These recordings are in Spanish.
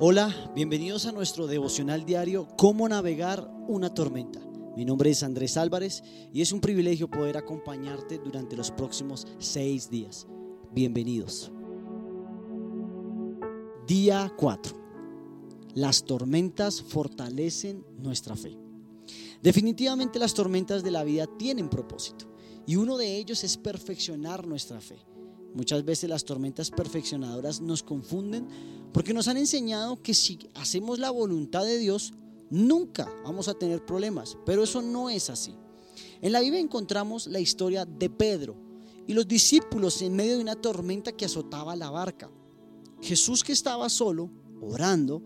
Hola, bienvenidos a nuestro devocional diario Cómo navegar una tormenta. Mi nombre es Andrés Álvarez y es un privilegio poder acompañarte durante los próximos seis días. Bienvenidos. Día 4. Las tormentas fortalecen nuestra fe. Definitivamente las tormentas de la vida tienen propósito y uno de ellos es perfeccionar nuestra fe. Muchas veces las tormentas perfeccionadoras nos confunden porque nos han enseñado que si hacemos la voluntad de Dios, nunca vamos a tener problemas. Pero eso no es así. En la Biblia encontramos la historia de Pedro y los discípulos en medio de una tormenta que azotaba la barca. Jesús que estaba solo, orando,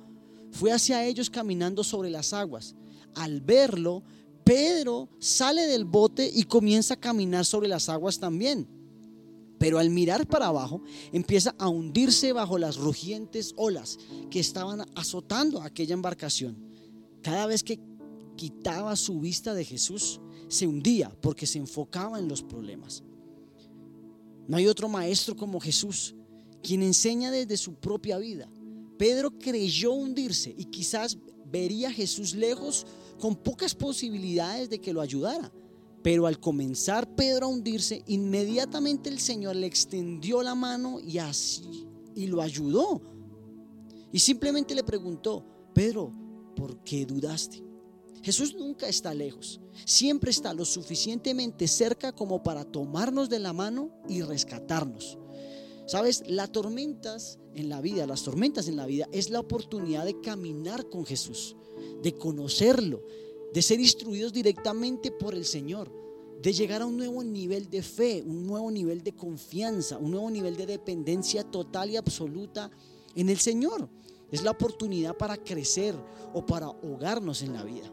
fue hacia ellos caminando sobre las aguas. Al verlo, Pedro sale del bote y comienza a caminar sobre las aguas también. Pero al mirar para abajo empieza a hundirse bajo las rugientes olas que estaban azotando aquella embarcación. Cada vez que quitaba su vista de Jesús, se hundía porque se enfocaba en los problemas. No hay otro maestro como Jesús, quien enseña desde su propia vida. Pedro creyó hundirse y quizás vería a Jesús lejos con pocas posibilidades de que lo ayudara. Pero al comenzar Pedro a hundirse, inmediatamente el Señor le extendió la mano y así y lo ayudó. Y simplemente le preguntó, Pedro, ¿por qué dudaste? Jesús nunca está lejos, siempre está lo suficientemente cerca como para tomarnos de la mano y rescatarnos. Sabes, las tormentas en la vida, las tormentas en la vida es la oportunidad de caminar con Jesús, de conocerlo, de ser instruidos directamente por el Señor, de llegar a un nuevo nivel de fe, un nuevo nivel de confianza, un nuevo nivel de dependencia total y absoluta en el Señor. Es la oportunidad para crecer o para ahogarnos en la vida.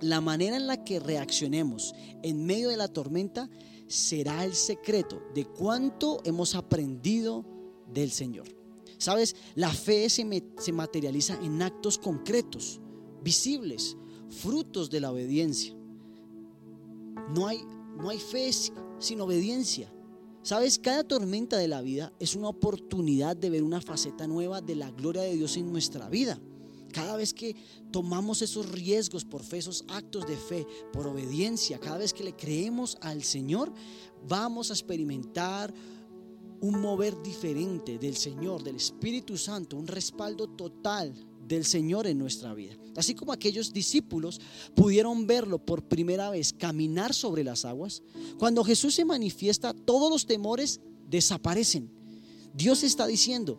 La manera en la que reaccionemos en medio de la tormenta será el secreto de cuánto hemos aprendido del Señor. Sabes, la fe se, se materializa en actos concretos, visibles, frutos de la obediencia. No hay, no hay fe sin obediencia. Sabes, cada tormenta de la vida es una oportunidad de ver una faceta nueva de la gloria de Dios en nuestra vida. Cada vez que tomamos esos riesgos por fe, esos actos de fe, por obediencia, cada vez que le creemos al Señor, vamos a experimentar un mover diferente del Señor, del Espíritu Santo, un respaldo total del Señor en nuestra vida. Así como aquellos discípulos pudieron verlo por primera vez caminar sobre las aguas, cuando Jesús se manifiesta, todos los temores desaparecen. Dios está diciendo,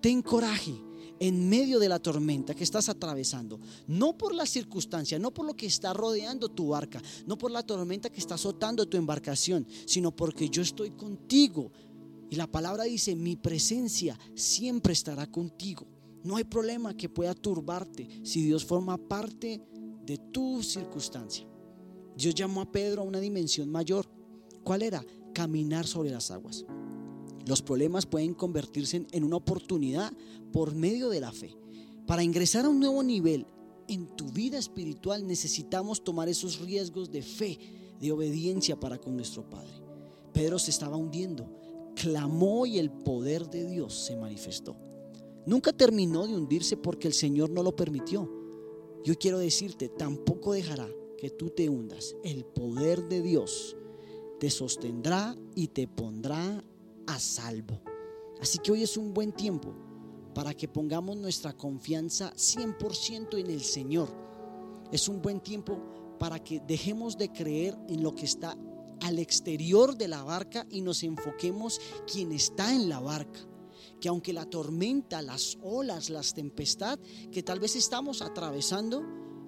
ten coraje en medio de la tormenta que estás atravesando, no por la circunstancia, no por lo que está rodeando tu barca, no por la tormenta que está azotando tu embarcación, sino porque yo estoy contigo. Y la palabra dice, mi presencia siempre estará contigo. No hay problema que pueda turbarte si Dios forma parte de tu circunstancia. Dios llamó a Pedro a una dimensión mayor. ¿Cuál era? Caminar sobre las aguas. Los problemas pueden convertirse en una oportunidad por medio de la fe. Para ingresar a un nuevo nivel en tu vida espiritual necesitamos tomar esos riesgos de fe, de obediencia para con nuestro Padre. Pedro se estaba hundiendo, clamó y el poder de Dios se manifestó. Nunca terminó de hundirse porque el Señor no lo permitió. Yo quiero decirte, tampoco dejará que tú te hundas. El poder de Dios te sostendrá y te pondrá a salvo. Así que hoy es un buen tiempo para que pongamos nuestra confianza 100% en el Señor. Es un buen tiempo para que dejemos de creer en lo que está al exterior de la barca y nos enfoquemos quien está en la barca que aunque la tormenta, las olas, las tempestad que tal vez estamos atravesando,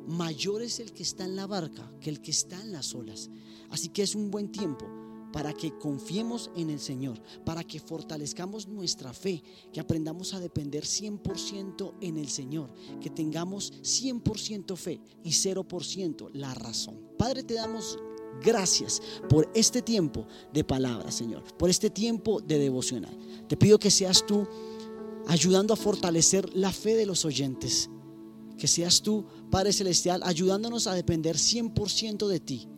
mayor es el que está en la barca que el que está en las olas. Así que es un buen tiempo para que confiemos en el Señor, para que fortalezcamos nuestra fe, que aprendamos a depender 100% en el Señor, que tengamos 100% fe y 0% la razón. Padre, te damos Gracias por este tiempo de palabra, Señor, por este tiempo de devocional. Te pido que seas tú ayudando a fortalecer la fe de los oyentes. Que seas tú, Padre Celestial, ayudándonos a depender 100% de ti.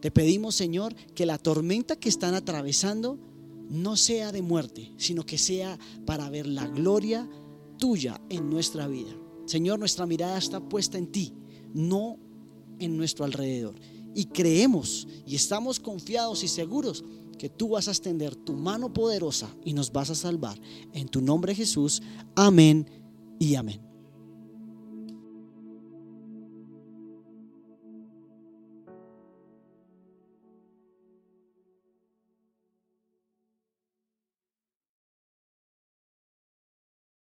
Te pedimos, Señor, que la tormenta que están atravesando no sea de muerte, sino que sea para ver la gloria tuya en nuestra vida. Señor, nuestra mirada está puesta en ti, no en nuestro alrededor. Y creemos y estamos confiados y seguros que tú vas a extender tu mano poderosa y nos vas a salvar. En tu nombre Jesús. Amén y amén.